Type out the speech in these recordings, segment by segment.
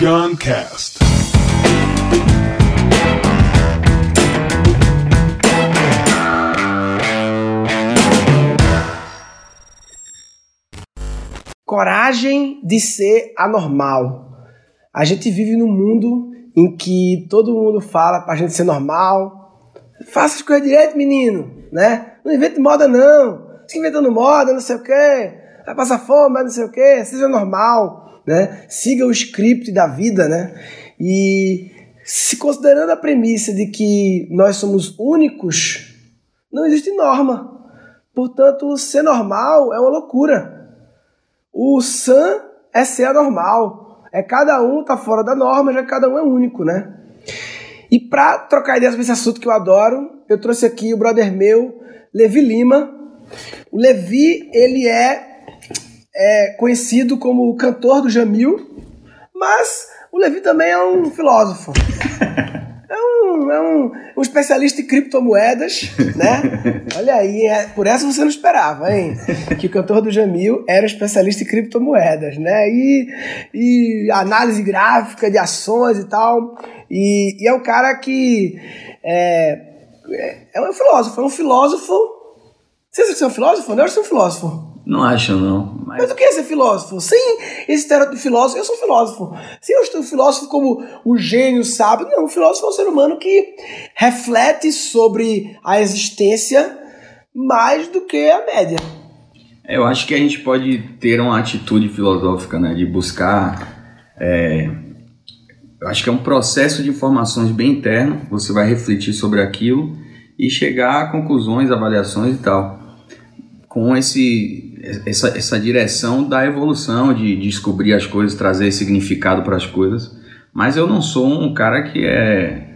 Guncast. Coragem de ser anormal. A gente vive num mundo em que todo mundo fala pra gente ser normal. Faça as coisas direito, menino, né? Não invente moda, não. Fica inventando moda, não sei o quê. Vai passar fome, não sei o quê. Seja normal, né? Siga o script da vida, né? E se considerando a premissa de que nós somos únicos, não existe norma. Portanto, ser normal é uma loucura. O san é ser anormal. É cada um tá fora da norma, já cada um é único, né? E para trocar ideias sobre esse assunto que eu adoro, eu trouxe aqui o brother meu, Levi Lima. O Levi, ele é, é conhecido como o cantor do Jamil, mas o Levi também é um filósofo. É um, é um, um especialista em criptomoedas, né? Olha aí, é, por essa você não esperava, hein? Que o cantor do Jamil era um especialista em criptomoedas, né? E, e análise gráfica de ações e tal. E, e é um cara que é, é, é um filósofo, é um filósofo. Você é um filósofo? Não, eu sou um filósofo. Não acho, não. Mas, Mas o que é ser filósofo? Sem esse estereótipo de filósofo, eu sou um filósofo. Sem o filósofo como o gênio sábio, não. O filósofo é um ser humano que reflete sobre a existência mais do que a média. eu acho que a gente pode ter uma atitude filosófica, né? De buscar. é, eu acho que é um processo de informações bem interno. Você vai refletir sobre aquilo e chegar a conclusões, avaliações e tal. Com esse, essa, essa direção da evolução, de descobrir as coisas, trazer significado para as coisas. Mas eu não sou um cara que é.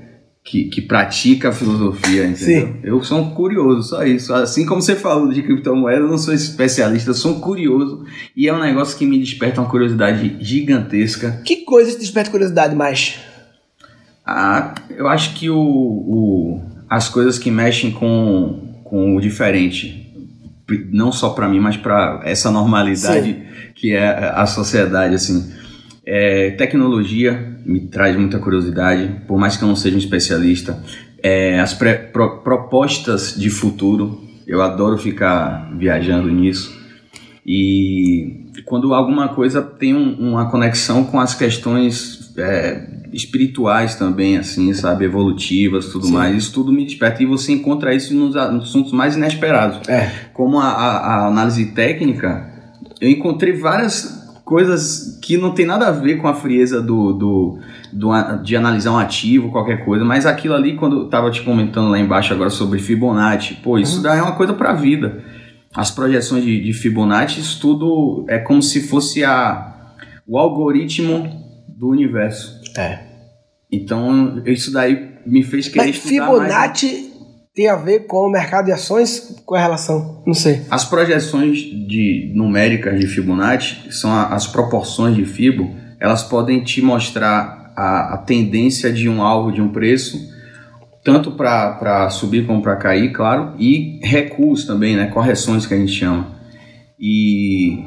Que, que pratica a filosofia, entendeu? Sim. Eu sou um curioso, só isso. Assim como você falou de criptomoeda, eu não sou especialista, eu sou um curioso. E é um negócio que me desperta uma curiosidade gigantesca. Que coisa te desperta curiosidade mais? Ah, eu acho que o, o- as coisas que mexem com, com o diferente, não só para mim, mas para essa normalidade que é a sociedade, assim. É, tecnologia me traz muita curiosidade, por mais que eu não seja um especialista. É, as pré- pro- propostas de futuro, eu adoro ficar viajando nisso. E quando alguma coisa tem um- uma conexão com as questões é, espirituais também, assim, sabe, evolutivas, tudo Sim. mais, isso tudo me desperta e você encontra isso nos assuntos mais inesperados. É. Como a, a- a análise técnica, eu encontrei várias coisas que não tem nada a ver com a frieza do, do, do de analisar um ativo, qualquer coisa, mas aquilo ali, quando eu tava te comentando lá embaixo agora sobre Fibonacci, pô, isso daí é uma coisa pra vida. As projeções de, de Fibonacci, isso tudo é como se fosse a, o algoritmo do universo. É. Então, isso daí me fez querer Mas estudar mais. Fibonacci tem a ver com o mercado de ações? Qual é a relação? Não sei. As projeções de numéricas de Fibonacci são a- as proporções de Fibo, elas podem te mostrar a, a tendência de um alvo de um preço, tanto para subir como para cair, claro, e recuos também, né, correções que a gente chama. E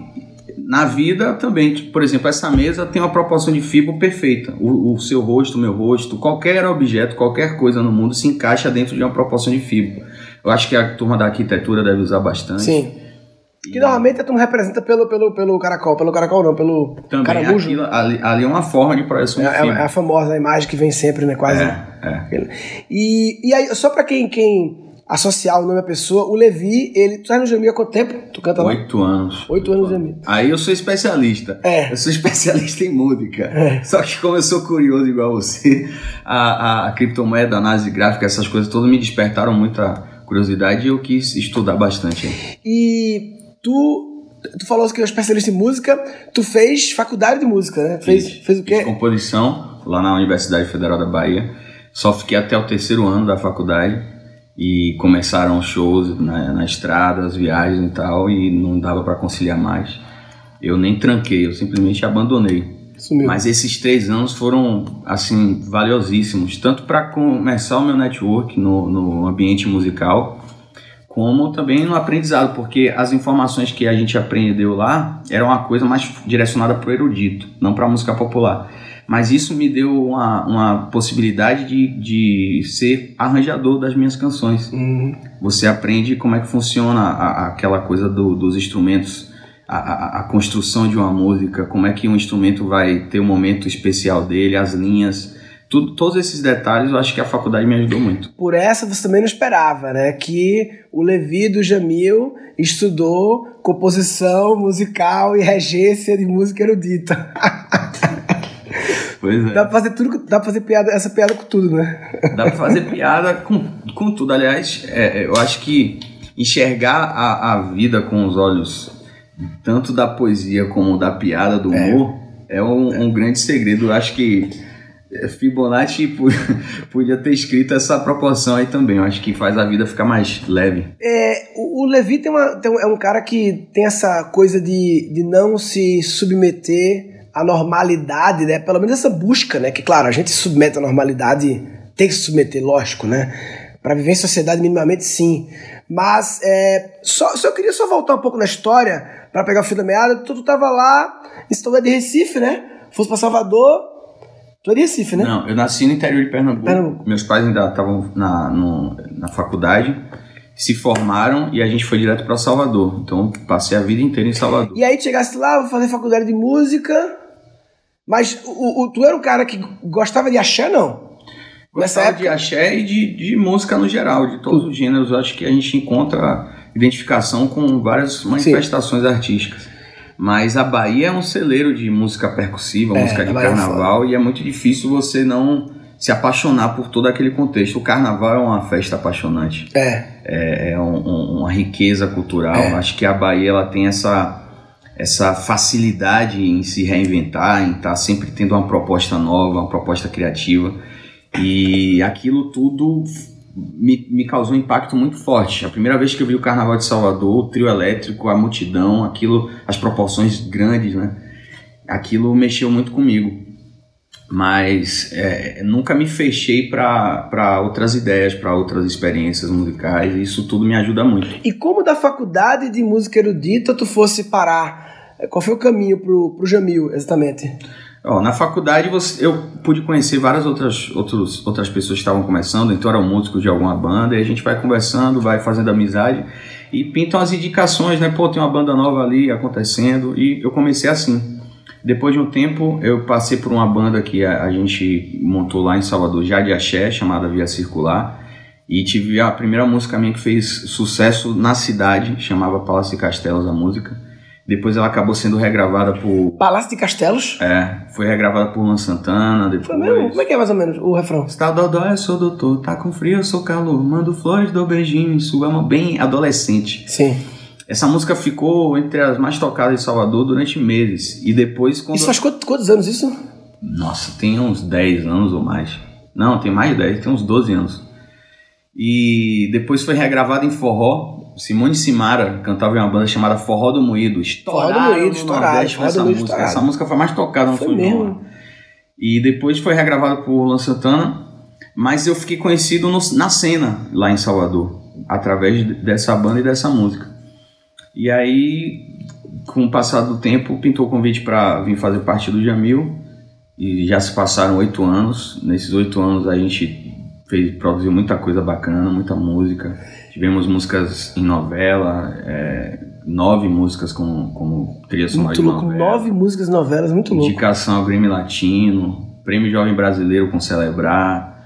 na vida também, tipo, por exemplo, essa mesa tem uma proporção de Fibo perfeita. O, o seu rosto, o meu rosto, qualquer objeto, qualquer coisa no mundo se encaixa dentro de uma proporção de Fibo. Eu acho que a turma da arquitetura deve usar bastante. Sim. Que normalmente a turma representa pelo, pelo, pelo caracol. Pelo caracol não, pelo Também caramujo. aquilo, ali, ali é uma forma de projeção É, de é- filme. é a famosa imagem que vem sempre, né? Quase. É, é. E, e aí, só pra quem, quem associar o nome à pessoa, o Levi, ele. Tu tá no Jamil há quanto tempo? Tu canta lá? Oito anos. Oito anos no Jamil. Aí eu sou especialista. É. Eu sou especialista em música. É. Só que como eu sou curioso igual você, a, a, a criptomoeda, a análise gráfica, essas coisas todas me despertaram muita curiosidade e eu quis estudar bastante. E tu. Tu falou que é um especialista em música, tu fez faculdade de música, né? Fez, Fiz- fez o Fiz quê? composição lá na Universidade Federal da Bahia. Só fiquei até o terceiro ano da faculdade e começaram os shows na, na estrada, as viagens e tal, e não dava para conciliar mais. Eu nem tranquei, eu simplesmente abandonei. Sumiu. Mas esses três anos foram, assim, valiosíssimos, tanto para começar o meu network no, no ambiente musical, como também no aprendizado, porque as informações que a gente aprendeu lá eram uma coisa mais direcionada para o erudito, não para a música popular. Mas isso me deu uma, uma possibilidade de, de ser arranjador das minhas canções. Uhum. Você aprende como é que funciona a, aquela coisa do, dos instrumentos, a, a, a, construção de uma música, como é que um instrumento vai ter um momento especial dele, as linhas. Tudo, todos esses detalhes eu acho que a faculdade me ajudou muito. Por essa você também não esperava, né? Que o Levi do Jamil estudou composição musical e regência de música erudita. Pois é. Dá pra fazer tudo, dá pra fazer piada, essa piada com tudo, né? Dá pra fazer piada com, com tudo. Aliás, é, eu acho que enxergar a, a vida com os olhos tanto da poesia como da piada, do humor, é, é um, um, grande segredo. Eu acho que Fibonacci podia ter escrito essa proporção aí também. Eu acho que faz a vida ficar mais leve. É, o Levi tem uma, tem é um cara que tem essa coisa de, de não se submeter a normalidade, né? Pelo menos essa busca, né? Que claro, a gente se submete à normalidade, tem que se submeter, lógico, né? Para viver em sociedade minimamente sim. Mas é, só, só eu queria só voltar um pouco na história para pegar o fio da meada. Tu, tu tava lá, estou de Recife, né? Fosse para Salvador. Tu é de Recife, né? Não, eu nasci no interior de Pernambuco. Pernambuco. Meus pais ainda estavam na, no, na faculdade se formaram e a gente foi direto para Salvador. Então passei a vida inteira em Salvador. E aí chegasse lá, vou fazer faculdade de música. Mas o, o, tu era um cara que gostava de axé, não? Gostava época... de axé e de, de música no geral, de todos os gêneros. Eu acho que a gente encontra identificação com várias manifestações Sim. artísticas. Mas a Bahia é um celeiro de música percussiva, é, música de é carnaval, é e é muito difícil você não se apaixonar por todo aquele contexto. O carnaval é uma festa apaixonante. É. É, é um, um, uma riqueza cultural. É. Acho que a Bahia ela tem essa essa facilidade em se reinventar, em estar tá sempre tendo uma proposta nova, uma proposta criativa. E aquilo tudo me, me causou um impacto muito forte. A primeira vez que eu vi o Carnaval de Salvador, o trio elétrico, a multidão, aquilo, as proporções grandes, né? Aquilo mexeu muito comigo. Mas é, nunca me fechei para outras ideias, para outras experiências musicais, e isso tudo me ajuda muito. E como da faculdade de música erudita tu fosse parar qual foi o caminho pro, pro Jamil, exatamente? Oh, na faculdade você, eu pude conhecer várias outras, outros, outras pessoas que estavam começando, então eram músicos de alguma banda, e a gente vai conversando, vai fazendo amizade e pintam as indicações, né? Pô, tem uma banda nova ali acontecendo, e eu comecei assim. Depois de um tempo, eu passei por uma banda que a, a gente montou lá em Salvador, já de axé, chamada Via Circular, e tive a primeira música minha que fez sucesso na cidade, chamava Palácio de Castelos a música. Depois ela acabou sendo regravada por. Palácio de Castelos? É, foi regravada por Luan Santana. Depois... Foi mesmo? Como é que é mais ou menos o refrão? Está dodó, eu sou doutor. Tá com frio, eu sou calor. Mando flores, dou beijinho sua mão. Bem adolescente. Sim. Essa música ficou entre as mais tocadas de Salvador durante meses. E depois. Quando... Isso faz quantos, quantos anos isso? Nossa, tem uns 10 anos ou mais. Não, tem mais de 10, tem uns 12 anos. E depois foi regravada em forró Simone Simara cantava em uma banda chamada Forró do Moído. Estouraram Forró do Moído, estourado. Forró do Moído, música. Essa música foi mais tocada no foi mesmo. E depois foi regravada por Luan Santana, mas eu fiquei conhecido no, na cena lá em Salvador, através dessa banda e dessa música. E aí, com o passar do tempo, pintou o convite para vir fazer parte do Jamil, e já se passaram oito anos. Nesses oito anos a gente fez, produziu muita coisa bacana, muita música. Tivemos músicas em novela, é, nove músicas como, como trilha sonora muito louco, novela. Nove músicas novelas, muito louco. Indicação ao Grammy Latino, Prêmio Jovem Brasileiro com Celebrar.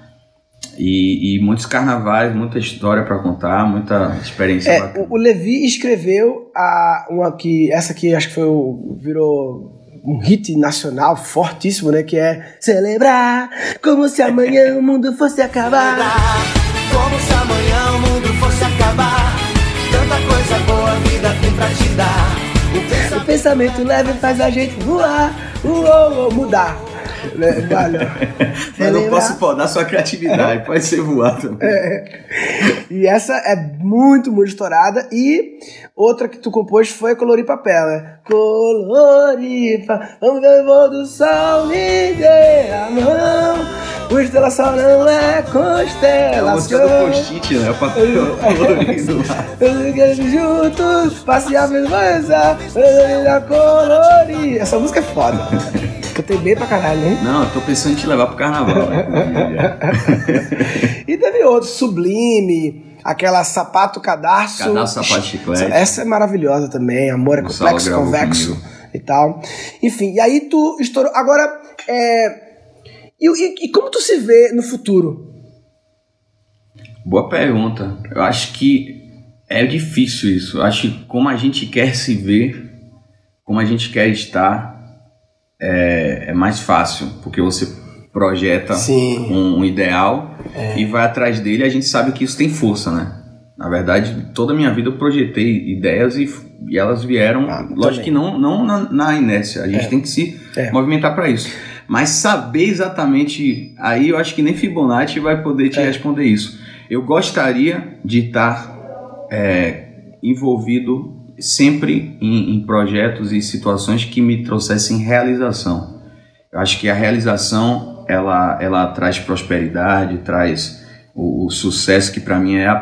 E, e muitos carnavais, muita história para contar, muita experiência é, bacana. O Levi escreveu a, uma que, essa aqui acho que foi o, virou um hit nacional fortíssimo, né? Que é Celebrar como se amanhã o mundo fosse acabar. Como se amanhã o mundo fosse acabar. Tanta coisa boa a vida tem pra te dar. O pensamento, o pensamento leve faz a gente voar, uou, mudar. Né? Mas não posso podar sua criatividade, pode ser voar também. É. E essa é muito, muito estourada. E outra que tu compôs foi Colorir Papel, né? Colorir vamos ver o voo do sol, me dê a mão. Constelação não é constelação. É a do post-it, né? O papel colorido lá. Juntos, passear beleza, colorir. Essa música é foda. Cantei bem pra caralho, hein? Não, eu tô pensando em te levar pro carnaval. e teve outros, Sublime, aquela sapato cadarço. Cadarço, sapato chiclete. Essa é maravilhosa também, amor é complexo, convexo comigo. e tal. Enfim, e aí tu estourou. Agora, é. E, e, e como tu se vê no futuro? Boa pergunta. Eu acho que é difícil isso. Eu acho que como a gente quer se ver, como a gente quer estar, é, é mais fácil, porque você projeta um, um, ideal é. e vai atrás dele. A gente sabe que isso tem força, né? Na verdade, toda a minha vida eu projetei ideias e, e elas vieram, ah, lógico também. que não, não na, na, inércia, a gente é. tem que se é. movimentar para isso. Mas saber exatamente, aí eu acho que nem Fibonacci vai poder te é. responder isso. Eu gostaria de estar é, envolvido sempre em, em projetos e situações que me trouxessem realização. Eu acho que a realização ela, ela traz prosperidade, traz o, o sucesso que para mim é a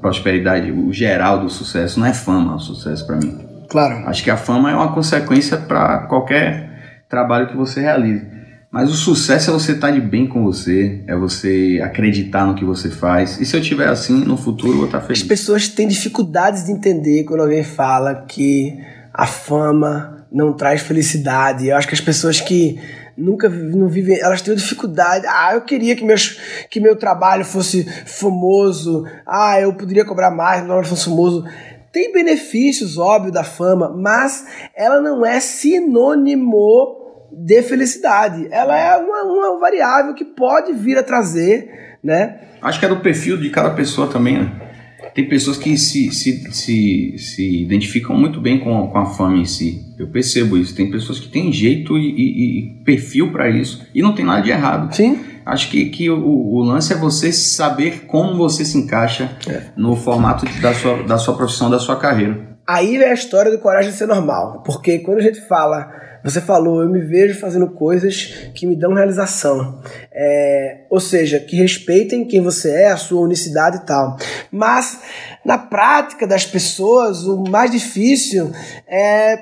prosperidade, o geral do sucesso, não é fama o sucesso para mim. Claro. Acho que a fama é uma consequência para qualquer trabalho que você realize. Mas o sucesso é você estar de bem com você, é você acreditar no que você faz. E se eu tiver assim, no futuro eu vou estar feliz. As pessoas têm dificuldades de entender quando alguém fala que a fama não traz felicidade. Eu acho que as pessoas que nunca não vivem, elas têm dificuldade. Ah, eu queria que, meus, que meu trabalho fosse famoso. Ah, eu poderia cobrar mais, meu trabalho fosse famoso. Tem benefícios, óbvio, da fama, mas ela não é sinônimo de felicidade. Ela é uma, uma variável que pode vir a trazer, né? Acho que é do perfil de cada pessoa também, né? Tem pessoas que se, se, se, se identificam muito bem com, com a fama em si. Eu percebo isso. Tem pessoas que têm jeito e, e, e perfil para isso. E não tem nada de errado. Sim. Acho que, que o, o lance é você saber como você se encaixa é. no formato da sua, da sua profissão, da sua carreira. Aí é a história do coragem de ser normal. Porque quando a gente fala você falou, eu me vejo fazendo coisas que me dão realização. É, ou seja, que respeitem quem você é, a sua unicidade e tal. Mas, na prática das pessoas, o mais difícil é,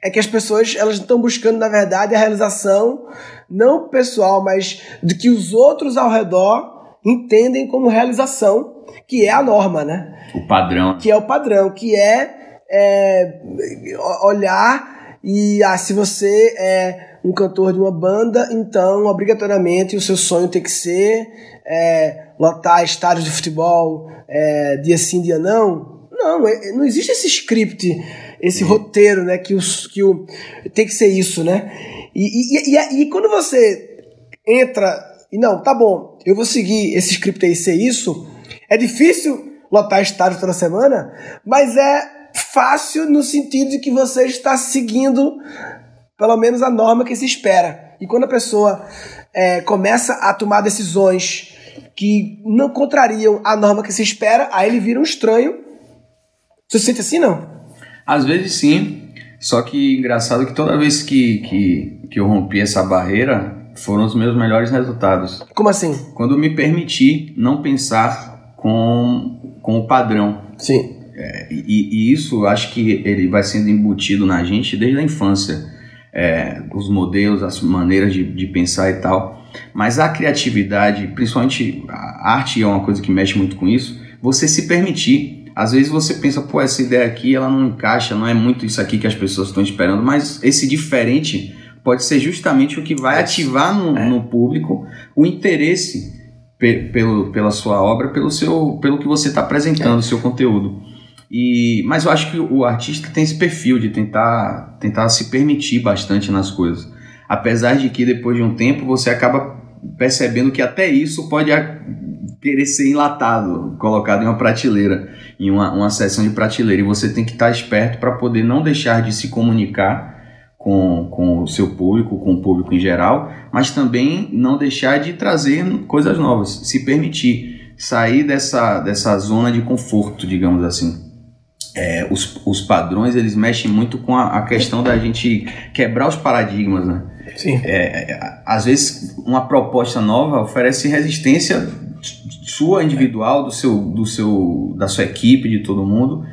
é que as pessoas elas estão buscando, na verdade, a realização, não pessoal, mas de que os outros ao redor entendem como realização, que é a norma, né? O padrão. Que é o padrão, que é, é olhar e ah, se você é um cantor de uma banda, então obrigatoriamente o seu sonho tem que ser é, lotar estádios de futebol é, dia sim, dia não. Não, é, não existe esse script, esse uhum. roteiro, né? Que, os, que o, tem que ser isso, né? E, e, e, e quando você entra e não, tá bom, eu vou seguir esse script aí ser isso, é difícil lotar estádio toda semana, mas é fácil no sentido de que você está seguindo pelo menos a norma que se espera. E quando a pessoa é, começa a tomar decisões que não contrariam a norma que se espera, aí ele vira um estranho. Você se sente assim, não? Às vezes sim. Só que engraçado que toda vez que, que, que eu rompi essa barreira, foram os meus melhores resultados. Como assim? Quando me permiti não pensar com, com o padrão. Sim. É, e, e, isso acho que ele vai sendo embutido na gente desde a infância. É, os modelos, as maneiras de, de, pensar e tal. Mas a criatividade, principalmente a arte é uma coisa que mexe muito com isso, você se permitir. Às vezes você pensa, pô, essa ideia aqui ela não encaixa, não é muito isso aqui que as pessoas estão esperando, mas esse diferente pode ser justamente o que vai ativar no, é. no público o interesse pe pelo, pela sua obra, pelo, seu, pelo que você está apresentando, o é. seu conteúdo. E, mas eu acho que o artista tem esse perfil de tentar, tentar se permitir bastante nas coisas. Apesar de que depois de um tempo você acaba percebendo que até isso pode querer ser enlatado, colocado em uma prateleira, em uma, uma de prateleira. E você tem que estar esperto para poder não deixar de se comunicar com, com o seu público, com o público em geral, mas também não deixar de trazer coisas novas, se permitir sair dessa, dessa zona de conforto, digamos assim. É, os, os padrões eles mexem muito com a, a, questão da gente quebrar os paradigmas, né? Sim. É, é, às vezes uma proposta nova oferece resistência sua individual, do seu, do seu, da sua equipe, de todo mundo.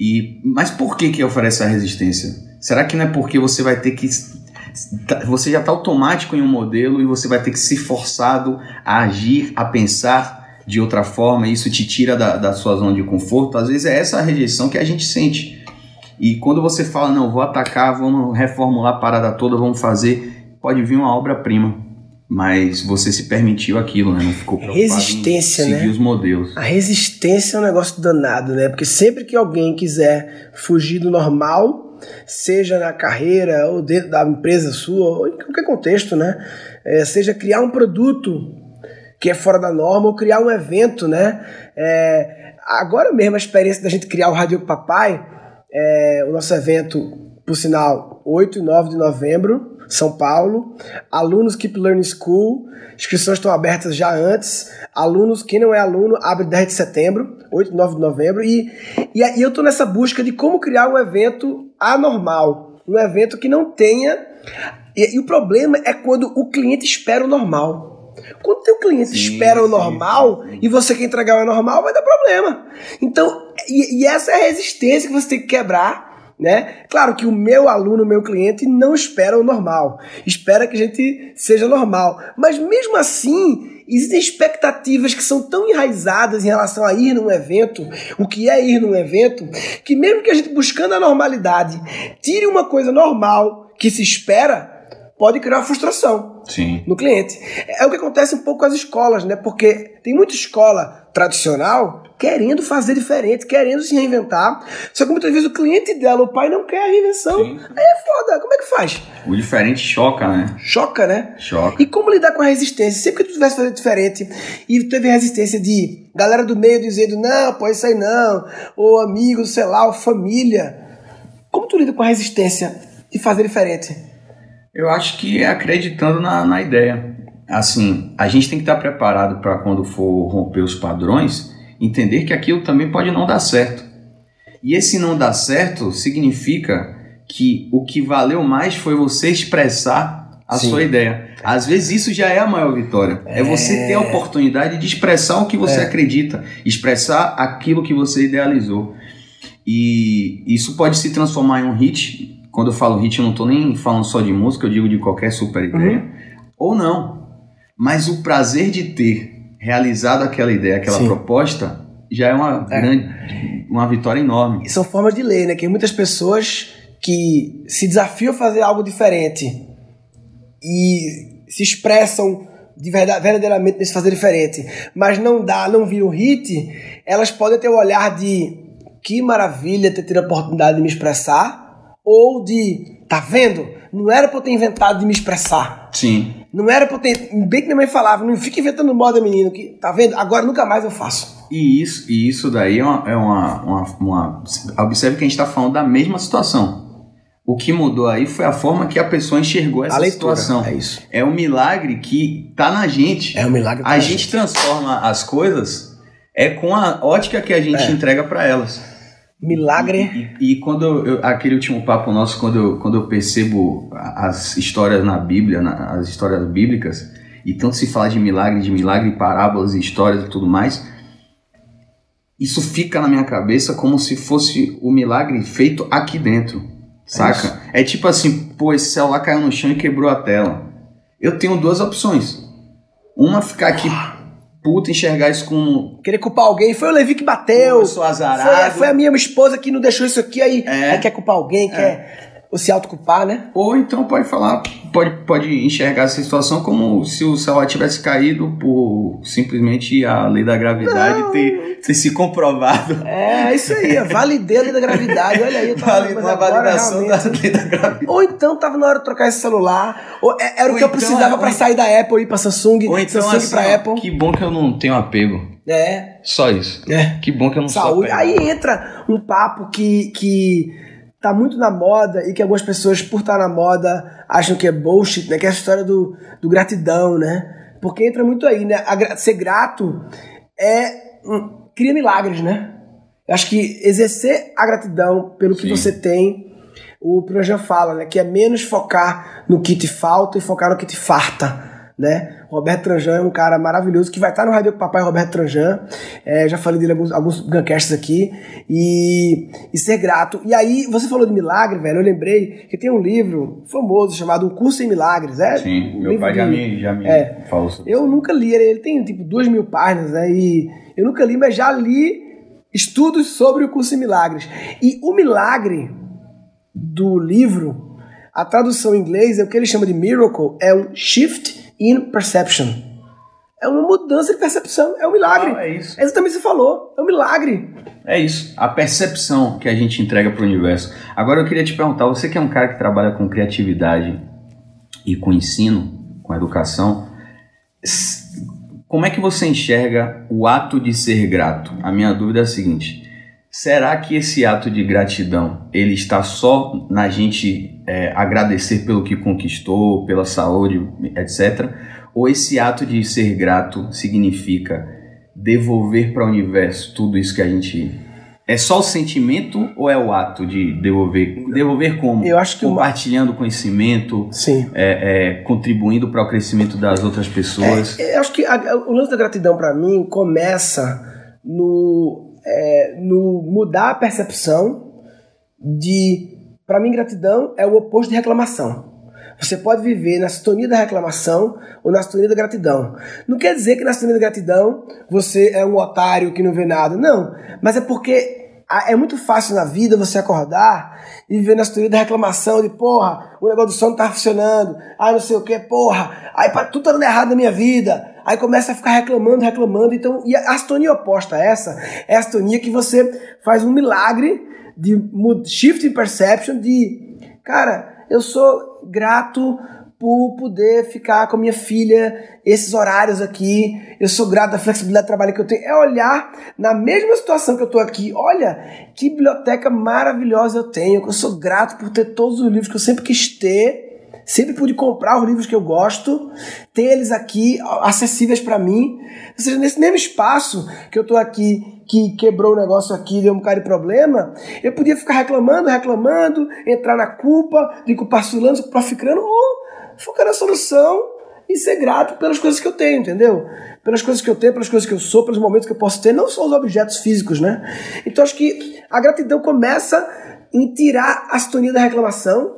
E, mas por que que oferece a resistência? Será que não é porque você vai ter que tá, você já está automático em um modelo e você vai ter que ser forçado a agir, a pensar de outra forma, isso te tira da, da sua zona de conforto. Às vezes é essa a rejeição que a gente sente. E quando você fala, não, vou atacar, vamos reformular a parada toda, vamos fazer, pode vir uma obra-prima. Mas você se permitiu aquilo, né? Não ficou preocupado resistência, em seguir né? os modelos. A resistência é um negócio danado, né? Porque sempre que alguém quiser fugir do normal, seja na carreira ou dentro da empresa sua, ou em qualquer contexto, né? É, seja criar um produto que é fora da norma, ou criar um evento, né? É, agora mesmo a experiência da gente criar o Rádio Papai, é, o nosso evento, por sinal, 8 e 9 de novembro, São Paulo. Alunos Keep Learning School, inscrições estão abertas já antes. Alunos, quem não é aluno, abre 10 de setembro, 8 e 9 de novembro. E, e, e eu estou nessa busca de como criar um evento anormal, um evento que não tenha. E, e o problema é quando o cliente espera o normal. Quando o teu cliente sim, espera o normal sim, sim. e você quer entregar o normal, vai dar problema. Então, e, e, essa é a resistência que você tem que quebrar, né? Claro que o meu aluno, o meu cliente, não espera o normal. Espera que a gente seja normal. Mas mesmo assim, existem expectativas que são tão enraizadas em relação a ir num evento, o que é ir num evento, que mesmo que a gente buscando a normalidade, tire uma coisa normal que se espera, pode criar frustração Sim. no cliente. É o que acontece um pouco com as escolas, né? Porque tem muita escola tradicional querendo fazer diferente, querendo se reinventar. Só que muitas vezes o cliente dela, o pai, não quer a reinvenção. Sim. Aí é foda. Como é que faz? O diferente choca, né? Choca, né? Choca. E como lidar com a resistência? Sempre que tu tivesse fazer diferente e teve resistência de galera do meio dizendo, não, pode sair não, ou amigo, sei lá, ou família. Como tu lida com a resistência de fazer diferente? Eu acho que é acreditando na, na ideia. Assim, a gente tem que estar preparado para quando for romper os padrões, entender que aquilo também pode não dar certo. E esse não dar certo significa que o que valeu mais foi você expressar a Sim. sua ideia. Às vezes isso já é a maior vitória. É, é você ter a oportunidade de expressar o que você é. acredita, expressar aquilo que você idealizou. E isso pode se transformar em um hit quando eu falo hit, eu não estou nem falando só de música, eu digo de qualquer super ideia. Uhum. Ou não. Mas o prazer de ter realizado aquela ideia, aquela Sim. proposta, já é uma é. grande, uma vitória enorme. E são formas de lei, né? Que muitas pessoas que se desafiam a fazer algo diferente e se expressam de verdade, verdadeiramente nesse fazer diferente, mas não dá, não vira um hit, elas podem ter o olhar de que maravilha ter tido a oportunidade de me expressar, ou de, tá vendo? Não era pra eu ter inventado de me expressar. Sim. Não era pra eu ter. Bem que minha mãe falava, não fica inventando moda, menino, que tá vendo? Agora nunca mais eu faço. E isso, e isso daí é uma, é uma, uma, uma. Observe que a gente tá falando da mesma situação. O que mudou aí foi a forma que a pessoa enxergou essa leitura, situação. É isso. É um milagre que tá na gente. É um milagre. Tá a gente, gente transforma as coisas é com a ótica que a gente é. entrega para elas. Milagre. E, e, e quando eu, aquele último papo nosso, quando eu, quando eu percebo as histórias na Bíblia, na, as histórias bíblicas, e tanto se fala de milagre, de milagre, parábolas, histórias e tudo mais, isso fica na minha cabeça como se fosse o milagre feito aqui dentro, saca? É, é tipo assim, pô, esse celular caiu no chão e quebrou a tela. Eu tenho duas opções. Uma, ficar aqui puta enxergar isso como. Querer culpar alguém. Foi o Levi que bateu. Eu sou azarado. Foi, foi, a minha esposa que não deixou isso aqui, aí, é. aí quer culpar alguém, é. quer ou se autoculpar, né? Ou então pode falar, pode, pode enxergar essa situação como se o celular tivesse caído por simplesmente a lei da gravidade ter, ter se comprovado. É, isso aí, a validez da lei da gravidade. Olha aí, eu tava uma validação da lei da gravidade. Ou então tava na hora de trocar esse celular, ou é, era ou o que então, eu precisava é, para sair da Apple e ir para Samsung, ou então, Samsung assim, para Apple. Que bom que eu não tenho apego. É. Só isso. É. Que bom que eu não Saúde. sou apego. Aí entra um papo que, que tá muito na moda e que algumas pessoas, por estar tá na moda, acham que é bullshit, né? Que é a história do, do gratidão, né? Porque entra muito aí, né? A, ser grato é. Um, cria milagres, né? acho que exercer a gratidão pelo que Sim. você tem, o Projan fala, né? Que é menos focar no que te falta e focar no que te farta. Né? O Roberto Tranjan é um cara maravilhoso que vai estar no Rádio Papai Roberto Tranjan. É, já falei dele alguns, alguns Guncasts aqui. E, e ser grato. E aí, você falou de milagre, velho. Eu lembrei que tem um livro famoso chamado Um Curso em Milagres. É, Sim, um meu pai já me, já me É. falou sobre eu nunca li ele, ele tem tipo duas mil páginas, né? E eu nunca li, mas já li estudos sobre o curso em milagres. E o milagre do livro, a tradução em inglês é o que ele chama de miracle, é um shift in perception. É uma mudança de percepção, é um milagre. Ah, é isso. Exatamente o que você falou, é um milagre. É isso, a percepção que a gente entrega para o universo. Agora eu queria te perguntar, você que é um cara que trabalha com criatividade e com ensino, com educação, como é que você enxerga o ato de ser grato? A minha dúvida é a seguinte: será que esse ato de gratidão ele está só na gente é, agradecer pelo que conquistou, pela saúde, etc? Ou esse ato de ser grato significa devolver para o universo tudo isso que a gente é só o sentimento ou é o ato de devolver? Devolver como? Eu acho que uma- compartilhando conhecimento, Sim. é, é, contribuindo para o crescimento das outras pessoas. É, eu acho que a- o lance da gratidão pra mim começa no, é, no mudar a percepção de. Pra mim, gratidão é o oposto de reclamação. Você pode viver na sintonia da reclamação ou na sintonia da gratidão. Não quer dizer que na sintonia da gratidão você é um otário que não vê nada. Não. Mas é porque é muito fácil na vida você acordar e viver na sintonia da reclamação de porra, o negócio do som não tá funcionando, ai não sei o que, porra, pá, tudo tá dando errado na minha vida. Aí começa a ficar reclamando, reclamando. Então, e a a sintonia oposta a essa é a sintonia que você faz um milagre de shift in perception de cara, eu sou grato por poder ficar com a minha filha esses horários aqui. Eu sou grato da flexibilidade de trabalho que eu tenho. É olhar na mesma situação que eu tô aqui. Olha que biblioteca maravilhosa eu tenho. Eu sou grato por ter todos os livros que eu sempre quis ter. Sempre pude comprar os livros que eu gosto, ter eles aqui acessíveis para mim. Ou seja, nesse mesmo espaço que eu tô aqui, que quebrou o negócio aqui, deu um bocado de problema, eu podia ficar reclamando, reclamando, entrar na culpa, de culpar fulano, culpar ficando, ou focar na solução e ser grato pelas coisas que eu tenho, entendeu? Pelas coisas que eu tenho, pelas coisas que eu sou, pelos momentos que eu posso ter, não só os objetos físicos, né? Então acho que a gratidão começa em tirar a sintonia da reclamação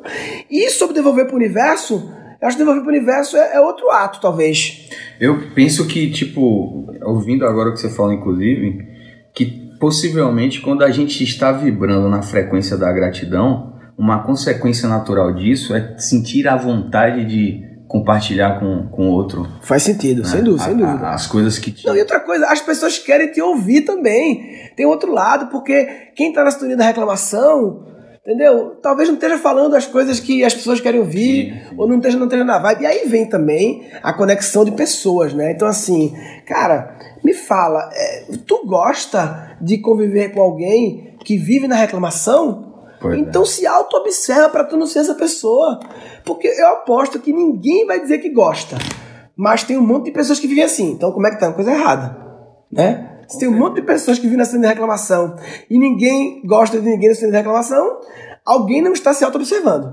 e sobre devolver para o universo, eu acho que devolver para o universo é, é outro ato, talvez. Eu penso que, tipo, ouvindo agora o que você falou, inclusive, que possivelmente quando a gente está vibrando na frequência da gratidão, uma consequência natural disso é sentir a vontade de compartilhar com o outro. Faz sentido, né? sem dúvida, A- sem dúvida. a- as coisas que te. Não, e outra coisa, as pessoas querem te ouvir também. Tem outro lado, porque quem tá na sintonia da reclamação, entendeu? Talvez não esteja falando as coisas que as pessoas querem ouvir, Sim, sim. ou não esteja, não esteja na vibe. E aí vem também a conexão de pessoas, né? Então, assim, cara, me fala, é, tu gosta de conviver com alguém que vive na reclamação? Pois é. então se auto-observa pra tu não ser essa pessoa. Porque eu aposto que ninguém vai dizer que gosta. Mas tem um monte de pessoas que vivem assim. Então como é que tá? Uma coisa errada. Né? Se tem um monte de pessoas que vivem na cena de reclamação e ninguém gosta de ninguém na cena de reclamação, alguém não está se auto-observando.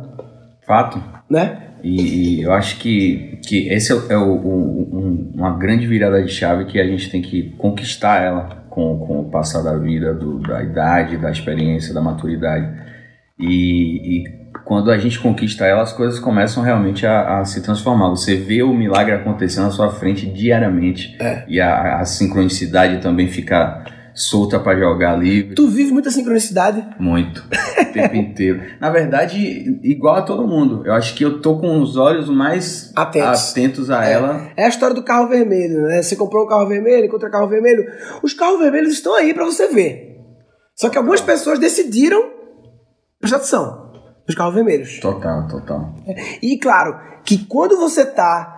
Fato. Né? E, e eu acho que, que esse é, o, o- um- uma grande virada de chave que a gente tem que conquistar ela com, com o passar da vida, do- da idade, da experiência, da maturidade. E, e quando a gente conquista ela, as coisas começam realmente a, a se transformar. Você vê o milagre acontecendo na sua frente diariamente. É. E a, a sincronicidade também fica solta para jogar livre. Tu vive muita sincronicidade. Muito. O tempo inteiro. Na verdade, igual a todo mundo. Eu acho que eu tô com os olhos mais Atentos. atentos a É. ela. É a história do carro vermelho, né? Você comprou um carro vermelho, encontra carro vermelho. Os carros vermelhos estão aí pra você ver. Só que algumas pessoas decidiram prestar atenção nos carros vermelhos. Total, total. E claro, que quando você tá.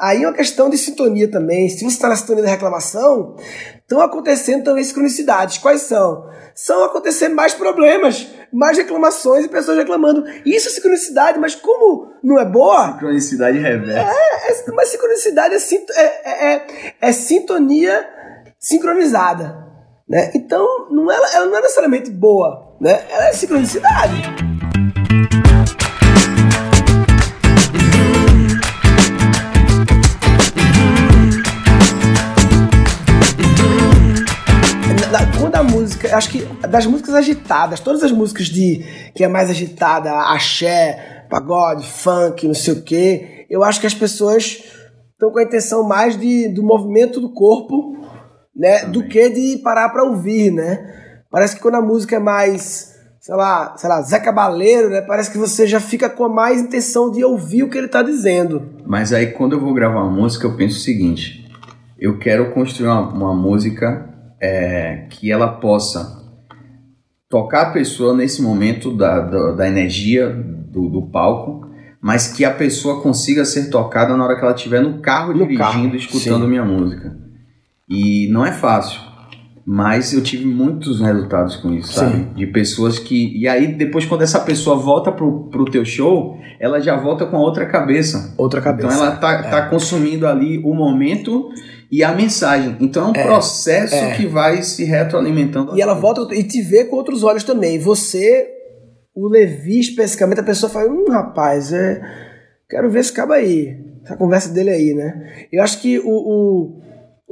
Aí é uma questão de sintonia também. Se você está na sintonia da reclamação, estão acontecendo também sincronicidades. Quais são? São acontecendo mais problemas, mais reclamações e pessoas reclamando. Isso é sincronicidade, mas como não é boa, Sincronicidade reversa. é, mas sincronicidade é, é, é- é- é sintonia sincronizada. Né? Então, não é, ela não é necessariamente boa, né? ela é sincronicidade. Quando a música, acho que das músicas agitadas, todas as músicas de que é mais agitada, axé, pagode, funk, não sei o quê, eu acho que as pessoas estão com a intenção mais de, do movimento do corpo né, do que de parar para ouvir, né? Parece que quando a música é mais, sei lá, sei lá, Zé Cabaleiro, né, parece que você já fica com a mais intenção de ouvir o que ele tá dizendo. Mas aí quando eu vou gravar uma música, eu penso o seguinte: eu quero construir uma, uma música é, que ela possa tocar a pessoa nesse momento da, da, da energia do, do, palco, mas que a pessoa consiga ser tocada na hora que ela estiver no carro no dirigindo, carro, escutando sim. minha música. E não é fácil. Mas eu tive muitos resultados com isso, sabe? Sim. De pessoas que. E aí, depois, quando essa pessoa volta pro, pro teu show, ela já volta com outra cabeça. Outra cabeça. Então ela tá, é. tá consumindo ali o momento e a mensagem. Então é um é. processo é. que vai se retroalimentando. E ela volta e te vê com outros olhos também. Você, o Levi, especificamente, a pessoa fala: hum, rapaz, é. Quero ver esse cabo aí. Essa conversa dele aí, né? Eu acho que o, o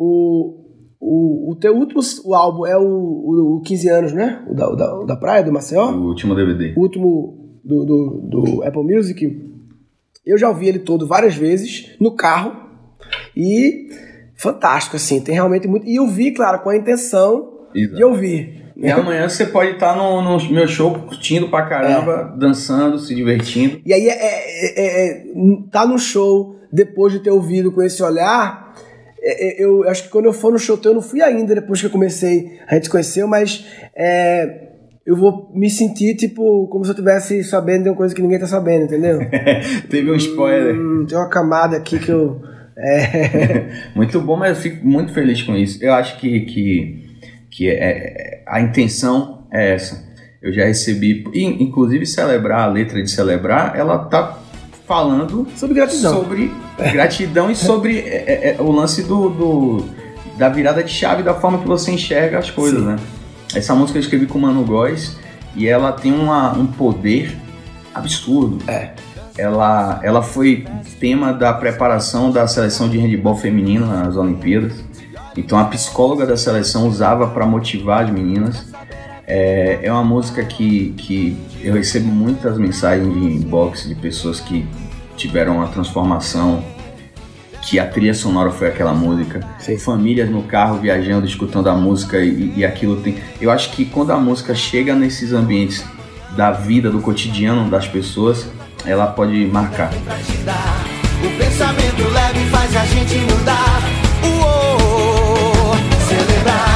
o, o, o teu último o álbum é o, o, o 15 anos, né? O da, o da, o da Praia, do Maceió? O último DVD. O último do, do, do Apple Music. Eu já ouvi ele todo várias vezes no carro e fantástico, assim. Tem realmente muito. E eu vi, claro, com a intenção Exato. de ouvir. E amanhã você pode estar no, no, meu show curtindo pra caramba, é. dançando, se divertindo. E aí é, é, é, é, tá no show depois de ter ouvido com esse olhar é, é, eu acho que quando eu for no show eu não fui ainda depois que eu comecei, a gente se conheceu, mas é, eu vou me sentir tipo como se eu tivesse sabendo de uma coisa que ninguém tá sabendo, entendeu? Teve um spoiler. Hum, tem uma camada aqui que eu. É... muito bom, mas eu fico muito feliz com isso. Eu acho que, que, que é, a intenção é essa. Eu já recebi, inclusive celebrar a letra de celebrar, ela tá falando sobre gratidão. Sobre gratidão e sobre é, é, é, o lance do, do, da virada de chave, da forma que você enxerga as coisas, Sim. né? Essa música eu escrevi com o Mano Góes e ela tem uma, um poder absurdo. É. Ela, ela foi tema da preparação da seleção de handebol feminino nas Olimpíadas. Então a psicóloga da seleção usava para motivar as meninas. É, é uma música que, que eu recebo muitas mensagens de inbox de pessoas que tiveram uma transformação, que a trilha sonora foi aquela música. Sim. Famílias no carro viajando, escutando a música e, e aquilo tem. Eu acho que quando a música chega nesses ambientes da vida, do cotidiano das pessoas, ela pode marcar. O pensamento leve faz a gente mudar. Uou, celebrar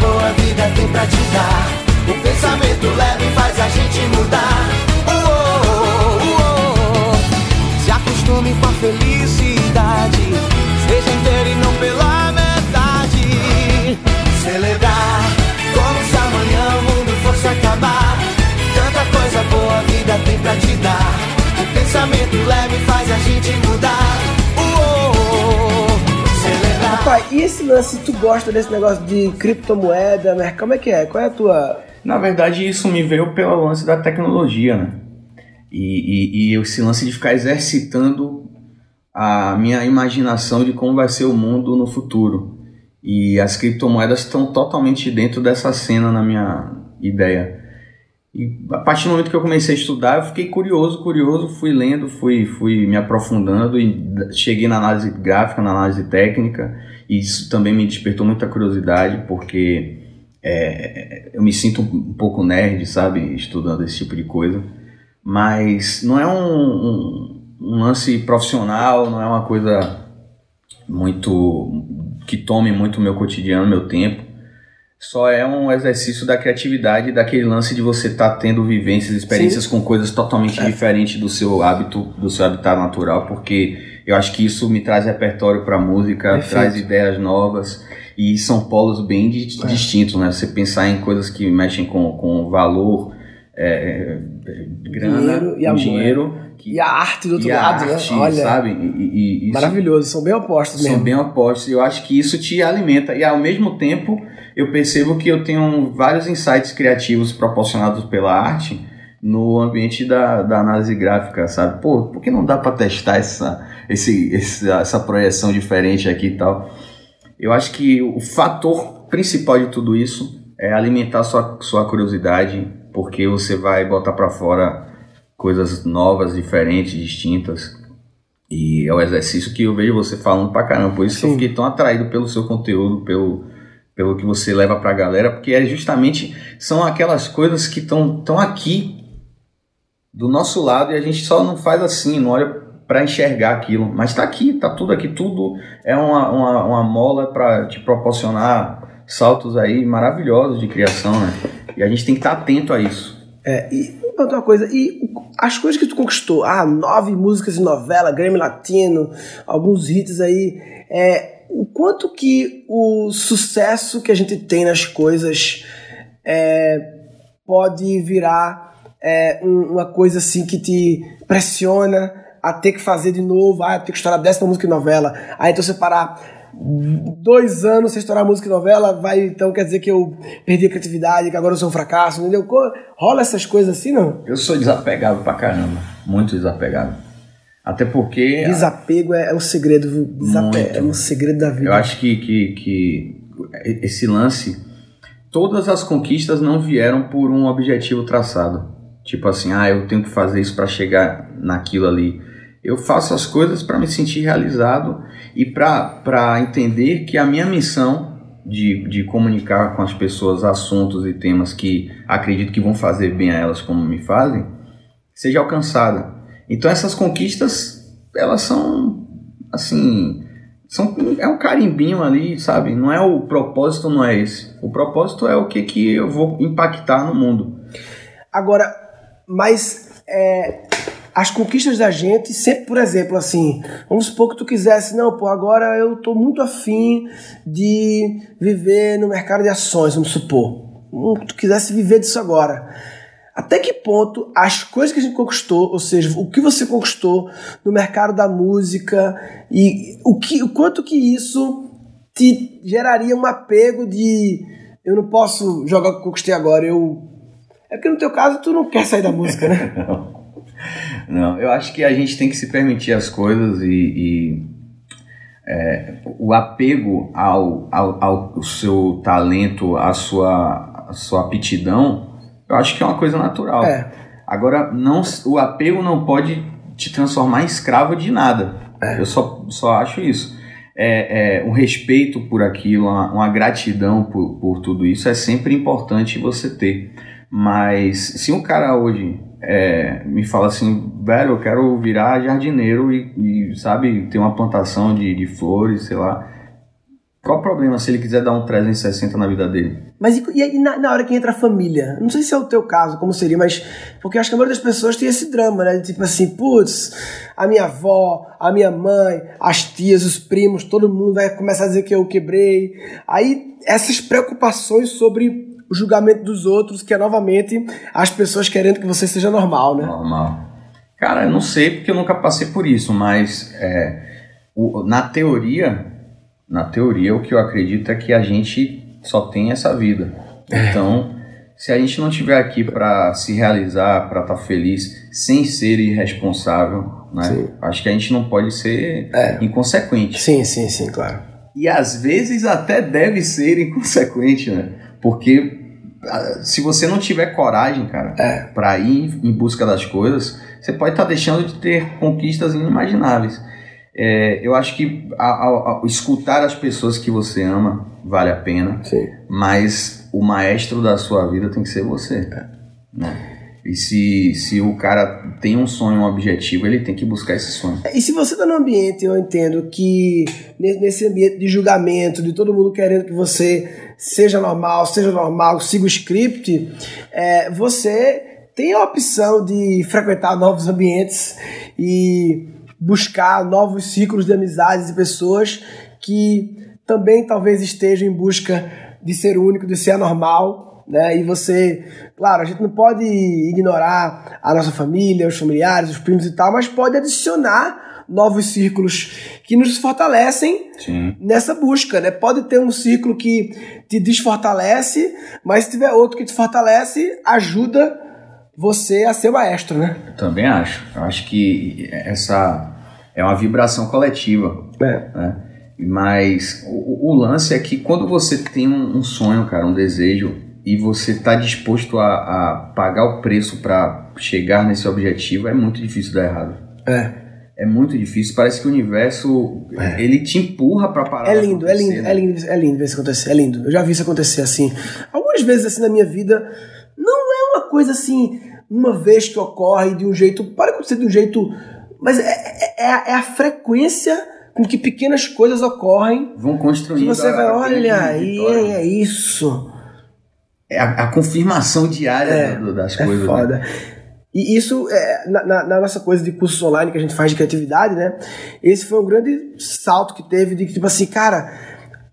boa vida tem pra te dar. O pensamento leve faz a gente mudar. Uou, uou, Se acostume com a felicidade. Seja inteiro e não pela metade. Celebrar como se amanhã o mundo fosse acabar. Tanta coisa boa vida tem pra te dar. O pensamento leve faz a gente mudar. Rapaz, e esse lance, tu gosta desse negócio de criptomoeda, né? Como é que é? Qual é a tua na verdade, isso me veio pelo lance da tecnologia, né? E, e, e esse lance de ficar exercitando a minha imaginação de como vai ser o mundo no futuro. E as criptomoedas estão totalmente dentro dessa cena na minha ideia. E a partir do momento que eu comecei a estudar, eu fiquei curioso, curioso, fui lendo, fui, fui me aprofundando e cheguei na análise gráfica, na análise técnica. E isso também me despertou muita curiosidade, porque é, eu me sinto um pouco nerd, sabe, estudando esse tipo de coisa, mas não é um, um, um lance profissional, não é uma coisa muito que tome muito meu cotidiano, meu tempo. Só é um exercício da criatividade, daquele lance de você estar tá tendo vivências, experiências Sim. com coisas totalmente é. diferentes do seu hábito, do seu habitat natural, porque eu acho que isso me traz repertório para música, Perfeito. traz ideias novas e são polos bem é. distintos, né? Você pensar em coisas que mexem com, com valor é, grana, dinheiro e dinheiro. Que, e a arte do outro lado, né? arte, né? Olha, sabe? E, e, maravilhoso, são bem opostos são mesmo. São bem opostos. Eu acho que isso te alimenta. E ao mesmo tempo, eu percebo que eu tenho vários insights criativos proporcionados pela arte no ambiente da, da análise gráfica, sabe? Pô, por que não dá para testar essa, esse, essa, essa projeção diferente aqui e tal? Eu acho que o fator principal de tudo isso é alimentar sua, sua curiosidade, porque você vai botar para fora coisas novas, diferentes, distintas. E é o exercício que eu vejo você falando pra caramba. Por isso Sim. que eu fiquei tão atraído pelo seu conteúdo, pelo, pelo que você leva pra galera, porque é justamente são aquelas coisas que estão aqui do nosso lado e a gente só não faz assim, não olha para enxergar aquilo. Mas está aqui, está tudo aqui, tudo é uma, uma, uma mola para te proporcionar saltos aí maravilhosos de criação, né? E a gente tem que estar tá atento a isso. É, e uma coisa, e as coisas que tu conquistou, ah, nove músicas de novela, Grammy Latino, alguns hits aí, é, o quanto que o sucesso que a gente tem nas coisas é, pode virar é, uma coisa assim que te pressiona a ter que fazer de novo, ah, ter que estourar décima música e novela, aí então você parar dois anos sem estourar música e novela, vai então quer dizer que eu perdi a criatividade, que agora eu sou um fracasso, entendeu? Rola essas coisas assim, não? Eu sou desapegado pra caramba, muito desapegado. Até porque. Desapego é, é o segredo, desapego, é o segredo da vida. Eu acho que, que, que esse lance, todas as conquistas não vieram por um objetivo traçado. Tipo assim, ah, eu tenho que fazer isso para chegar naquilo ali. Eu faço as coisas para me sentir realizado e para entender que a minha missão de, de comunicar com as pessoas assuntos e temas que acredito que vão fazer bem a elas como me fazem, seja alcançada. Então essas conquistas, elas são assim, são, é um carimbinho ali, sabe? Não é o propósito, não é esse. O propósito é o que, que eu vou impactar no mundo. Agora, mas é, as conquistas da gente, sempre, por exemplo, assim, vamos supor que tu quisesse, não, pô, agora eu tô muito afim de viver no mercado de ações, vamos supor. Hum, tu quisesse viver disso agora. Até que ponto as coisas que a gente conquistou, ou seja, o que você conquistou no mercado da música e o, que, o quanto que isso te geraria um apego de eu não posso jogar o que conquistei agora, eu é porque no teu caso tu não quer sair da música, né? não. Não, eu acho que a gente tem que se permitir as coisas e, e é, o apego ao, ao, ao, seu talento, à sua, à sua aptidão, eu acho que é uma coisa natural. É. Agora, não, o apego não pode te transformar em escravo de nada. É. Eu só, só acho isso. É, é, um respeito por aquilo, uma, uma gratidão por, por tudo isso é sempre importante você ter. Mas se um cara hoje é, me fala assim, velho, eu quero virar jardineiro e, e sabe, ter uma plantação de, de flores, sei lá. Qual o problema se ele quiser dar um 360 na vida dele? Mas e, e na, na, hora que entra a família? Não sei se é o teu caso, como seria, mas. Porque eu acho que a maioria das pessoas tem esse drama, né? Tipo assim, putz, a minha avó, a minha mãe, as tias, os primos, todo mundo vai começar a dizer que eu quebrei. Aí essas preocupações sobre o julgamento dos outros, que é novamente as pessoas querendo que você seja normal, né? Normal. Cara, eu não sei porque eu nunca passei por isso, mas é, o, na teoria, na teoria, o que eu acredito é que a gente só tem essa vida. É. Então, se a gente não estiver aqui para se realizar, para estar tá feliz, sem ser irresponsável, né? Acho que a gente não pode ser é. inconsequente. Sim, sim, sim, claro. E às vezes até deve ser inconsequente, né? Porque ah, se você não tiver coragem, cara, é. para ir em busca das coisas, você pode estar tá deixando de ter conquistas inimagináveis. É, eu acho que a, a, a, escutar as pessoas que você ama vale a pena, Sim. mas o maestro da sua vida tem que ser você. É. Né? E se, se o cara tem um sonho, um objetivo, ele tem que buscar esse sonho. E se você está num ambiente, eu entendo que nesse ambiente de julgamento, de todo mundo querendo que você seja normal, seja normal, siga o script, é, você tem a opção de frequentar novos ambientes e buscar novos ciclos de amizades e pessoas que também talvez estejam em busca de ser único, de ser anormal né? E você, claro, a gente não pode ignorar a nossa família, os familiares, os primos e tal, mas pode adicionar novos círculos que nos fortalecem Sim. nessa busca, né? Pode ter um círculo que te desfortalece, mas se tiver outro que te fortalece, ajuda você a ser maestro, né? Também acho. Eu acho que essa é uma vibração coletiva. É. Né? Mas o, o, lance é que quando você tem um, um sonho, cara, um desejo, e você está disposto a, a, pagar o preço para chegar nesse objetivo, é muito difícil dar errado. É. É muito difícil. Parece que o universo É. ele te empurra para parar. É lindo, é lindo, né? é lindo, é lindo ver isso acontecer, é lindo. Eu já vi isso acontecer assim. Algumas vezes assim na minha vida, não é uma coisa assim, uma vez que ocorre de um jeito, pode acontecer de um jeito, mas é, é, é a- é a frequência com que pequenas coisas ocorrem Vão que construindo. você a- vai, olha, é, é isso. É a, a confirmação diária É, do- das É coisas. né? foda. E isso, é, na, na- na nossa coisa de cursos online que a gente faz de criatividade, né? Esse foi um grande salto que teve de que, tipo assim, cara,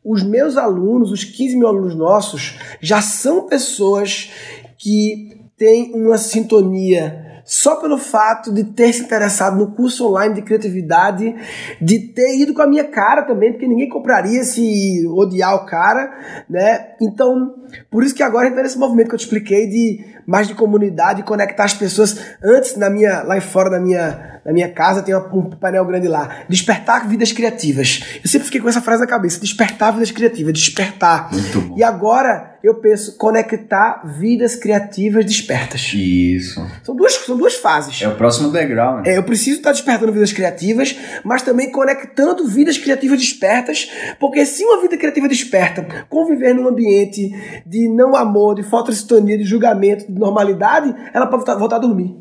os meus alunos, os 15 mil alunos nossos, já são pessoas que têm uma sintonia só pelo fato de ter se interessado no curso online de criatividade, de ter ido com a minha cara também, porque ninguém compraria se odiar o cara, né? Então, por isso que agora a gente tá nesse movimento que eu te expliquei de mais de comunidade, conectar as pessoas. Antes, na minha, lá em fora da minha, da minha casa, tem um painel grande lá. Despertar vidas criativas. Eu sempre fiquei com essa frase na cabeça. Despertar vidas criativas. Despertar. Muito bom. E agora eu penso conectar vidas criativas despertas. Isso. São duas, são duas fases. É o próximo degrau, né? É, eu preciso estar despertando vidas criativas, mas também conectando vidas criativas despertas, porque se uma vida criativa desperta conviver num ambiente de não amor, de falta de sintonia, de julgamento, de normalidade, ela pode voltar, voltar a dormir.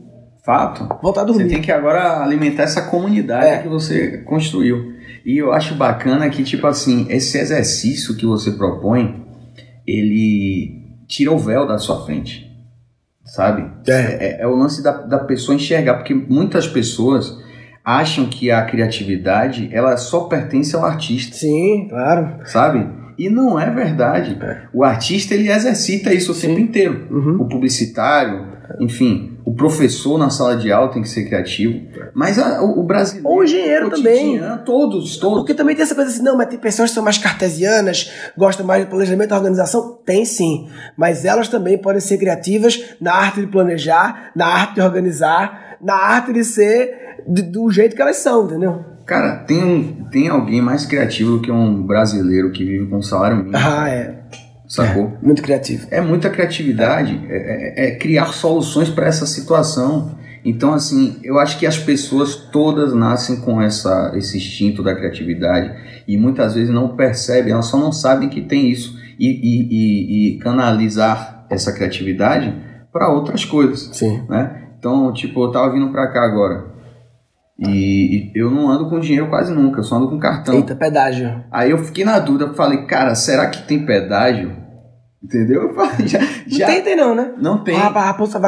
Fato. Voltar a Você dormir. tem que agora alimentar essa comunidade É. que você construiu. E eu acho bacana que, tipo assim, esse exercício que você propõe, ele tira o véu da sua frente. Sabe? É. É, é o lance da, da pessoa enxergar, porque muitas pessoas acham que a criatividade ela só pertence ao artista, Sim, claro. sabe? E não é verdade. O artista ele exercita isso o Sim. tempo inteiro. Uhum. O publicitário, enfim, o professor na sala de aula tem que ser criativo. Mas a- o, o brasileiro. Ou o engenheiro também. Todos, todos. Porque também tem essa coisa assim, não, mas tem pessoas que são mais cartesianas, gostam mais de planejamento e organização. Tem sim. Mas elas também podem ser criativas na arte de planejar, na arte de organizar, na arte de ser de- do jeito que elas são, entendeu? Cara, tem, um, tem alguém mais criativo que um brasileiro que vive com um salário mínimo. Ah, é. Sacou? Muito criativo. É muita criatividade, é, é- é criar soluções para essa situação. Então, assim, eu acho que as pessoas todas nascem com essa, esse instinto da criatividade e muitas vezes não percebem, elas só não sabem que tem isso e, e- e- e canalizar essa criatividade para outras coisas, Sim. né? Então, tipo, eu tava vindo para cá agora e, e eu não ando com dinheiro quase nunca, eu só ando com cartão. Eita, pedágio. Aí eu fiquei na dúvida, falei, cara, será que tem pedágio? Entendeu? Eu falei, já, Não já tem, tem não, né? não tem. Ah,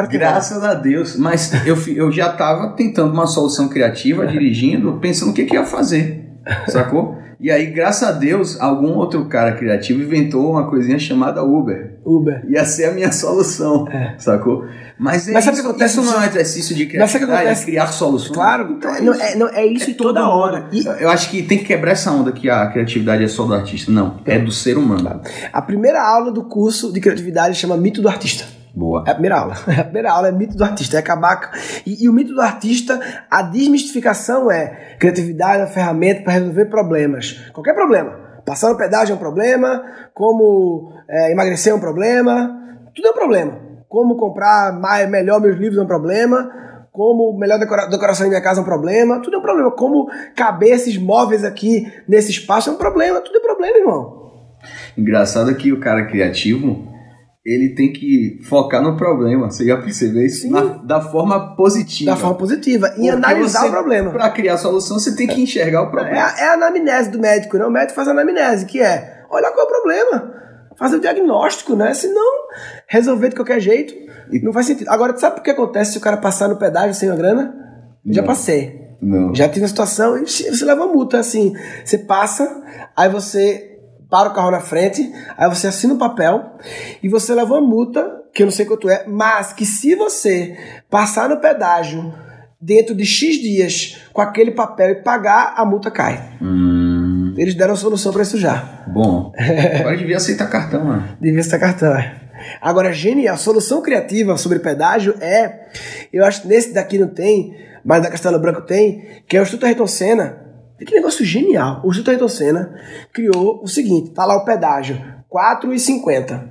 tem Graças a Deus. Mas eu, eu já tava tentando uma solução criativa, dirigindo, pensando o que, que ia fazer. Sacou? E aí, graças a Deus, algum outro cara criativo inventou uma coisinha chamada Uber. Uber. Ia ser a minha solução. É. Sacou? Mas, é Mas sabe o isso, que acontece? isso não é um exercício de o que criatividade, acontece? é criar soluções. Claro, Então, não, é, não, é isso é toda hora. E Eu acho que tem que quebrar essa onda que a criatividade é só do artista. Não, é do ser humano. a primeira aula do curso de criatividade chama Mito do Artista. Boa. É a primeira aula. A primeira aula é mito do artista, é acabar. E, e o mito do artista, a desmistificação é criatividade é uma ferramenta para resolver problemas. Qualquer problema. Passar no pedágio é um problema, como é, emagrecer é um problema, tudo é um problema. Como comprar mais, melhor meus livros é um problema, como melhor decora, decoração da minha casa é um problema, tudo é um problema. Como caber esses móveis aqui nesse espaço é um problema, tudo é problema, irmão. Engraçado é que o cara criativo, ele tem que focar no problema. Você já percebeu isso? Sim. Na- da forma positiva. Da forma positiva. E Porque analisar você, o problema. Pra criar solução, você tem que enxergar o É problema. a, é a anamnese do médico, né? O médico faz a anamnese, que é olhar qual é o problema, fazer o diagnóstico, né? Se não resolver de qualquer jeito, não faz sentido. Agora, sabe o que acontece se o cara passar no pedágio sem a grana? Já Não. passei. Não. Já tive uma situação e você leva uma multa, assim. Você passa, aí você para o carro na frente, aí você assina o um papel e você leva uma multa, que eu não sei quanto é, mas que se você passar no pedágio dentro de X dias com aquele papel e pagar, a multa cai. Hum, Eles deram a solução para isso já. bom. Agora devia aceitar cartão, né? Devia estar cartão. é. Agora, genial, a solução criativa sobre pedágio é, eu acho que nesse daqui não tem, mas da Castelo Branco tem, que é o Instituto Ayrton Senna. Que negócio genial. O Ayrton Senna criou o seguinte, tá lá o pedágio, R$ 4,50.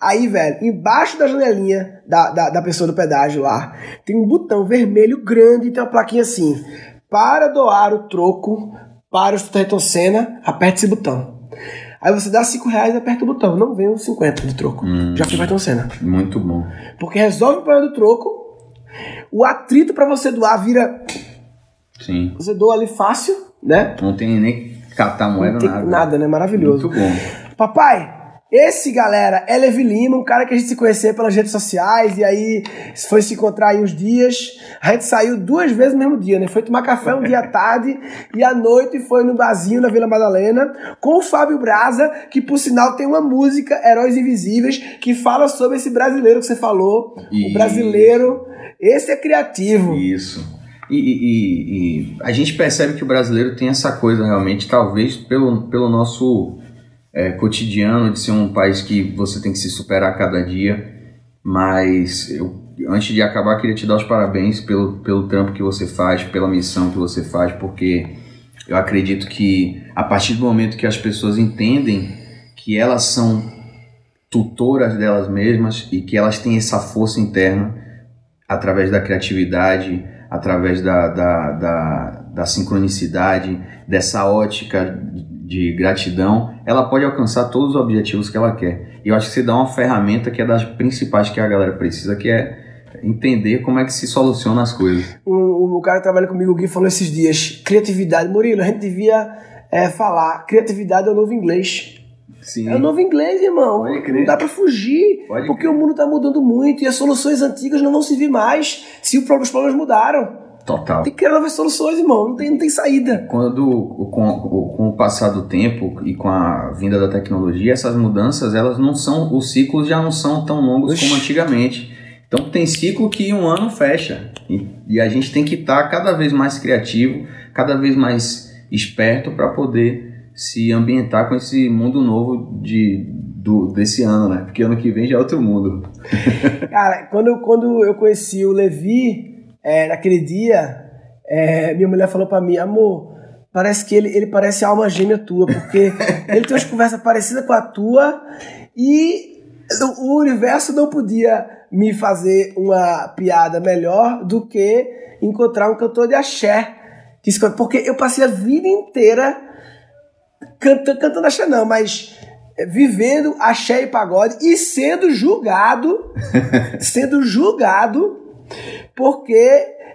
Aí, velho, embaixo da janelinha da, da, da pessoa do pedágio lá, tem um botão vermelho grande e tem uma plaquinha assim, para doar o troco para o Ayrton Senna, aperte esse botão. Aí você dá 5 reais e aperta o botão. Não vem os 50 de troco. Já foi Ayrton Senna. Muito bom. Porque resolve o problema do troco. O atrito pra você doar vira. Sim. Você doa ali fácil, né? Não tem nem catar moeda, Não tem nada. nada, né? Maravilhoso. Muito bom. Papai, esse, galera, é Levi Lima, um cara que a gente se conheceu pelas redes sociais e aí foi se encontrar aí uns dias. A gente saiu duas vezes no mesmo dia, né? Foi tomar café um dia à tarde e à noite foi no barzinho na Vila Madalena com o Fábio Braza, que por sinal tem uma música, Heróis Invisíveis, que fala sobre esse brasileiro que você falou. O Isso. brasileiro, esse é criativo. Isso. E, e- e- a gente percebe que o brasileiro tem essa coisa realmente, talvez pelo, pelo nosso é, cotidiano de ser um país que você tem que se superar a cada dia. Mas eu, antes de acabar, queria te dar os parabéns pelo, pelo trampo que você faz, pela missão que você faz, porque eu acredito que a partir do momento que as pessoas entendem que elas são tutoras delas mesmas e que elas têm essa força interna através da criatividade, através da, da, da, da sincronicidade, dessa ótica de gratidão, ela pode alcançar todos os objetivos que ela quer. E eu acho que você dá uma ferramenta que é das principais que a galera precisa, que é entender como é que se soluciona as coisas. O, o cara que trabalha comigo, o Gui, falou esses dias: criatividade. Murilo, a gente devia é, falar: criatividade é o novo inglês. Sim. É o novo inglês, irmão. Não dá pra fugir. Pode porque crer. o mundo tá mudando muito e as soluções antigas não vão servir mais se os problemas mudaram. Total. Tem que criar novas soluções, irmão. Não tem, não tem saída. Quando, com, com o passar do tempo e com a vinda da tecnologia, essas mudanças, elas não são, os ciclos já não são tão longos Oxi. como antigamente. Então tem ciclo que um ano fecha. E, e a gente tem que estar cada vez mais criativo, cada vez mais esperto para poder se ambientar com esse mundo novo de, do, desse ano, né? Porque ano que vem já é outro mundo. Cara, quando, eu- quando eu conheci o Levi, é, naquele dia, é, minha mulher falou pra mim, amor, parece que ele, ele parece a alma gêmea tua, porque ele tem umas conversas parecidas com a tua e o, universo não podia me fazer uma piada melhor do que encontrar um cantor de axé. Porque eu passei a vida inteira canta, cantando axé não, mas é, vivendo axé e pagode e sendo julgado, sendo julgado porque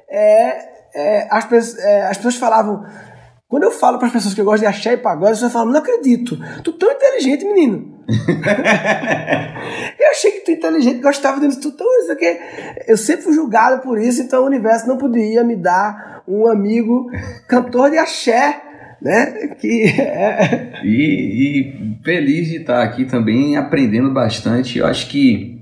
é, é, as, é, as pessoas falavam. Quando eu falo para as pessoas que eu gosto de axé e pagode, as pessoas falam, não acredito, tu tão inteligente, menino. eu achei que tu inteligente, gostava disso, tu tão isso aqui. Eu sempre fui julgado por isso, então o universo não podia me dar um amigo cantor de axé, né? Que é, E, e feliz de estar aqui também aprendendo bastante. Eu acho que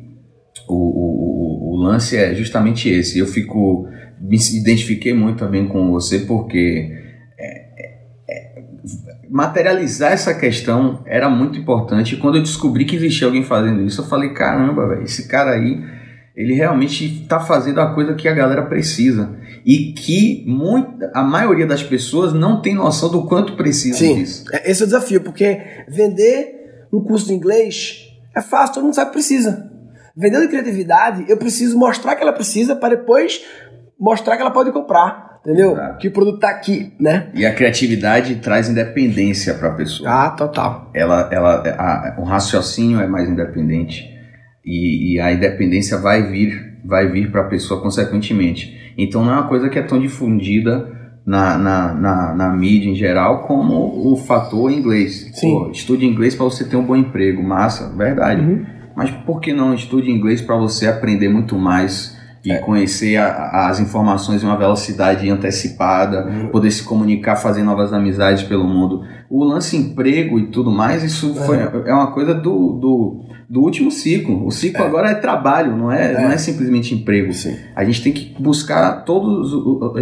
o, o, o- lance é justamente esse. Eu fico me identifiquei muito também com você porque é, é, materializar essa questão era muito importante. Quando eu descobri que existia alguém fazendo isso, eu falei caramba, velho, esse cara aí ele realmente está fazendo a coisa que a galera precisa e que muito, a maioria das pessoas não tem noção do quanto precisa Sim, disso. é- esse é o desafio, porque vender um curso de inglês é fácil, todo mundo sabe que precisa. Vendendo criatividade, eu preciso mostrar que ela precisa para depois mostrar que ela pode comprar, entendeu? Exato. Que o produto tá aqui, né? E a criatividade traz independência para a pessoa. Ah, total. Ela, ela, a- o raciocínio é mais independente e, e a independência vai vir, vai vir para a pessoa consequentemente. Então não é uma coisa que é tão difundida na, na, na, na mídia em geral como o fator inglês. Sim. Pô, estude inglês para você ter um bom emprego, massa, verdade. Uhum. Mas por que não estude inglês para você aprender muito mais e é. conhecer a, as informações em uma velocidade antecipada, uhum. poder se comunicar, fazer novas amizades pelo mundo. O lance emprego e tudo mais, isso uhum. foi, é uma coisa do, do, do último ciclo. O ciclo é. agora é trabalho, não é, não é simplesmente emprego. Sim. A gente tem que buscar todas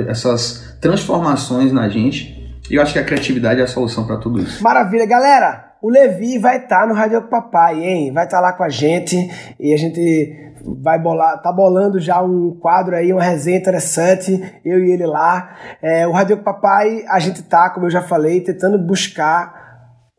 essas transformações na gente. E eu acho que a criatividade é a solução para tudo isso. Maravilha, galera! O Levi vai estar tá no Rádio Papai, hein? Vai estar tá lá com a gente e a gente vai bolar, tá bolando já um quadro aí, uma resenha interessante, eu e ele lá. É, o Radio Papai, a gente tá, como eu já falei, tentando buscar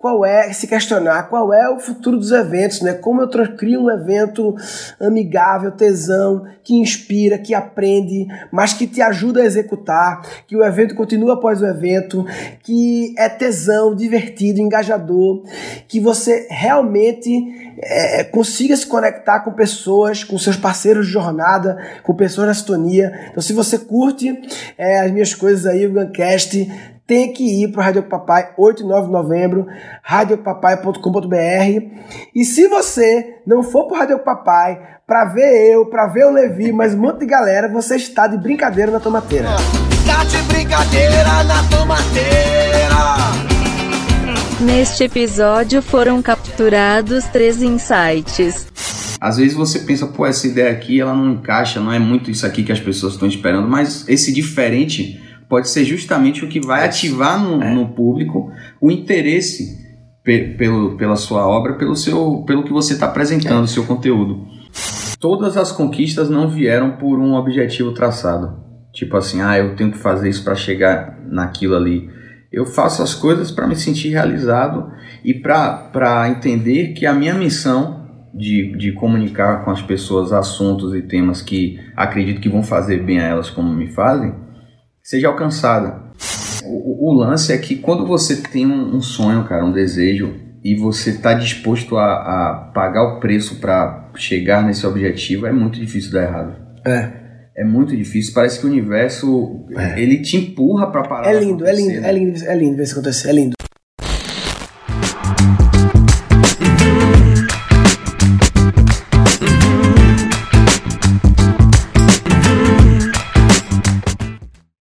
qual é, se questionar qual é o futuro dos eventos, né? Como eu crio um evento amigável, tesão, que inspira, que aprende, mas que te ajuda a executar, que o evento continua após o evento, que é tesão, divertido, engajador, que você realmente é, consiga se conectar com pessoas, com seus parceiros de jornada, com pessoas na sintonia. Então, se você curte é, as minhas coisas aí, o Guncast, tem que ir para o Rádio Papai, 8 e 9 de novembro, radiopapai.com.br. E se você não for para o Rádio Papai para ver eu, para ver o Levi, mas um monte de galera, você está de brincadeira na tomateira. Está de brincadeira na tomateira. Neste episódio foram capturados três insights. Às vezes você pensa, pô, essa ideia aqui ela não encaixa, não é muito isso aqui que as pessoas estão esperando, mas esse diferente pode ser justamente o que vai ativar no, é. no público o interesse pe pelo, pela sua obra, pelo, seu, pelo que você está apresentando, o é. seu conteúdo. Todas as conquistas não vieram por um objetivo traçado. Tipo assim, ah, eu tenho que fazer isso para chegar naquilo ali. Eu faço as coisas para me sentir realizado e para entender que a minha missão de, de comunicar com as pessoas assuntos e temas que acredito que vão fazer bem a elas como me fazem, seja alcançada. O, o, lance é que quando você tem um, um sonho, cara, um desejo, e você está disposto a, a, pagar o preço para chegar nesse objetivo, é muito difícil dar errado. É. É muito difícil. Parece que o universo é. ele te empurra para parar. É lindo, é lindo, né? é lindo, é lindo ver isso acontecer. É lindo.